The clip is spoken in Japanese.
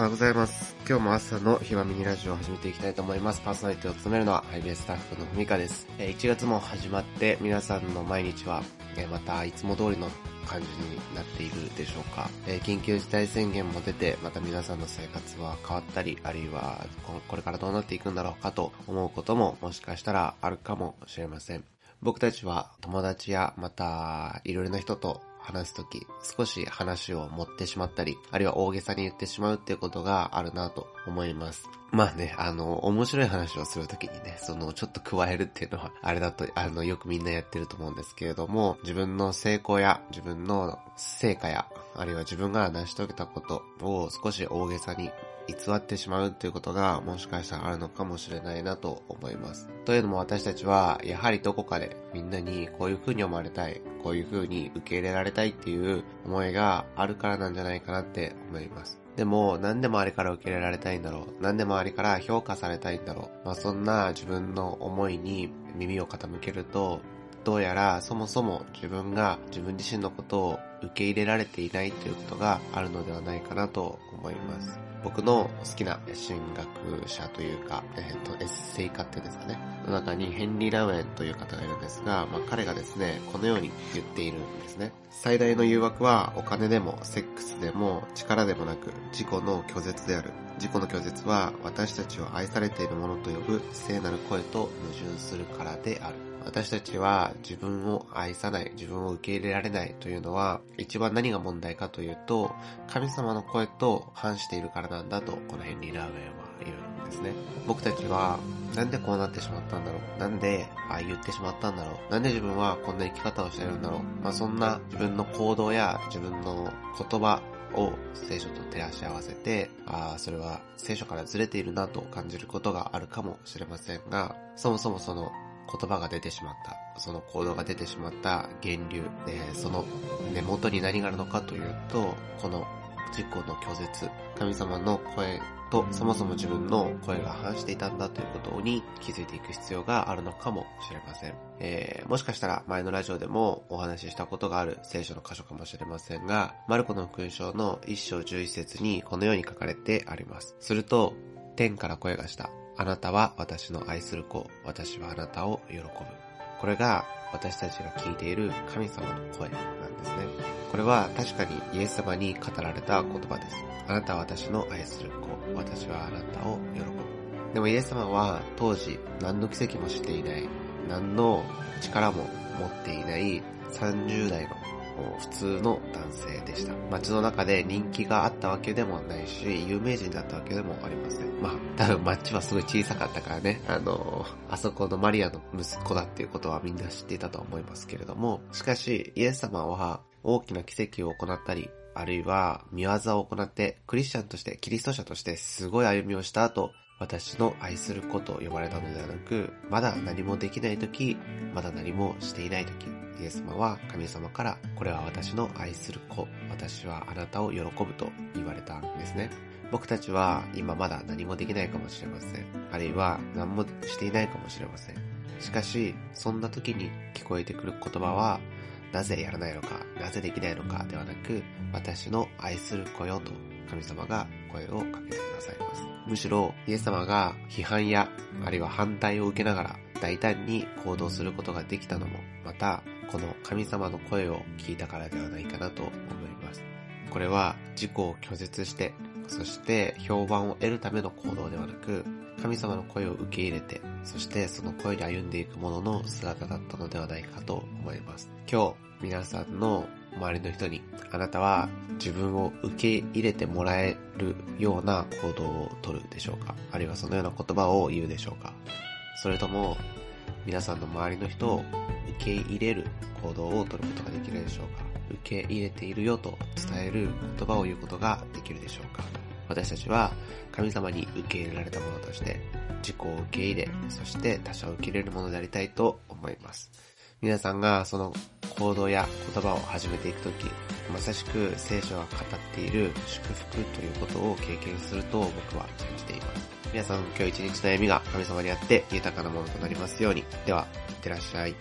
おはようございます。今日も朝のひまミニラジオを始めていきたいと思います。パーソナリティを務めるのはハイベースタッフのふみかです。1月も始まって皆さんの毎日は、またいつも通りの感じになっているでしょうか、緊急事態宣言も出て、また皆さんの生活は変わったり、あるいはこれからどうなっていくんだろうかと思うことももしかしたらあるかもしれません。僕たちは友達やまたいろいろな人と話すとき、少し話を持ってしまったり、あるいは大げさに言ってしまうっていうことがあるなと思います。まあね、あの、面白い話をするときにね、その、ちょっと加えるっていうのは、あれだと、あの、よくみんなやってると思うんですけれども、自分の成功や、自分の成果や、あるいは自分が成し遂げたことを少し大げさに偽ってしまうっていうことがもしかしたらあるのかもしれないなと思います。というのも私たちはやはりどこかでみんなにこういう風に思われたい、こういう風に受け入れられたいっていう思いがあるからなんじゃないかなって思います。でも、何でもありから受け入れられたいんだろう。何でもありから評価されたいんだろう。まあそんな自分の思いに耳を傾けると、どうやらそもそも自分が自分自身のことを受け入れられていないということがあるのではないかなと思います。僕の好きな神学者というか、えっ、と、エッセイ家っていうんですかね。の中にヘンリー・ラウェンという方がいるんですが、まあ彼がですね、このように言っているんですね。最大の誘惑はお金でもセックスでも力でもなく自己の拒絶である。自己の拒絶は私たちを愛されているものと呼ぶ聖なる声と矛盾するからである。私たちは自分を愛さない、自分を受け入れられないというのは、一番何が問題かというと、神様の声と反しているからなんだと、このヘンリー・ラーウェンは言うんですね。僕たちは、なんでこうなってしまったんだろう？なんで、ああ言ってしまったんだろう？なんで自分はこんな生き方をしているんだろう？まあそんな自分の行動や自分の言葉を聖書と照らし合わせて、ああ、それは聖書からずれているなと感じることがあるかもしれませんが、そもそもその言葉が出てしまった、その行動が出てしまった源流、えーその根元に何があるのかというと、この自己の拒絶、神様の声とそもそも自分の声が反していたんだということに気づいていく必要があるのかもしれません。えー、もしかしたら前のラジオでもお話ししたことがある聖書の箇所かもしれませんが、マルコの福音書の1章11節にこのように書かれてあります。すると、天から声がした。あなたは私の愛する子。私はあなたを喜ぶ。これが私たちが聞いている神様の声なんですね。これは確かにイエス様に語られた言葉です。あなたは私の愛する子。私はあなたを喜ぶ。でもイエス様は当時何の奇跡もしていない、何の力も持っていない30代の普通の男性でした。街の中で人気があったわけでもないし、有名人だったわけでもありません。まあ、多分街はすごい小さかったからね、あの、あそこのマリアの息子だっていうことはみんな知っていたと思いますけれども、しかし、イエス様は大きな奇跡を行ったり、あるいは見業を行って、クリスチャンとして、キリスト者としてすごい歩みをした後、私の愛する子と呼ばれたのではなく、まだ何もできない時、まだ何もしていない時、イエス様は神様から、これは私の愛する子、私はあなたを喜ぶと言われたんですね。僕たちは今まだ何もできないかもしれません。あるいは何もしていないかもしれません。しかし、そんな時に聞こえてくる言葉は、なぜやらないのか、なぜできないのかではなく、私の愛する子よと神様が声をかけてくださいます。むしろ、イエス様が批判や、あるいは反対を受けながら、大胆に行動することができたのも、また、この神様の声を聞いたからではないかなと思います。これは自己を拒絶して、そして評判を得るための行動ではなく、神様の声を受け入れて、そしてその声に歩んでいくものの姿だったのではないかと思います。今日、皆さんの周りの人に、あなたは自分を受け入れてもらえるような行動をとるでしょうか？あるいはそのような言葉を言うでしょうか？それとも、皆さんの周りの人を受け入れる行動をとることができるでしょうか？受け入れているよと伝える言葉を言うことができるでしょうか？私たちは神様に受け入れられたものとして自己を受け入れ、そして他者を受け入れるものでありたいと思います。皆さんがその行動や言葉を始めていくとき、まさしく聖書が語っている祝福ということを経験すると僕は感じています。皆さん今日一日の歩みが神様にあって豊かなものとなりますように。では、いってらっしゃい。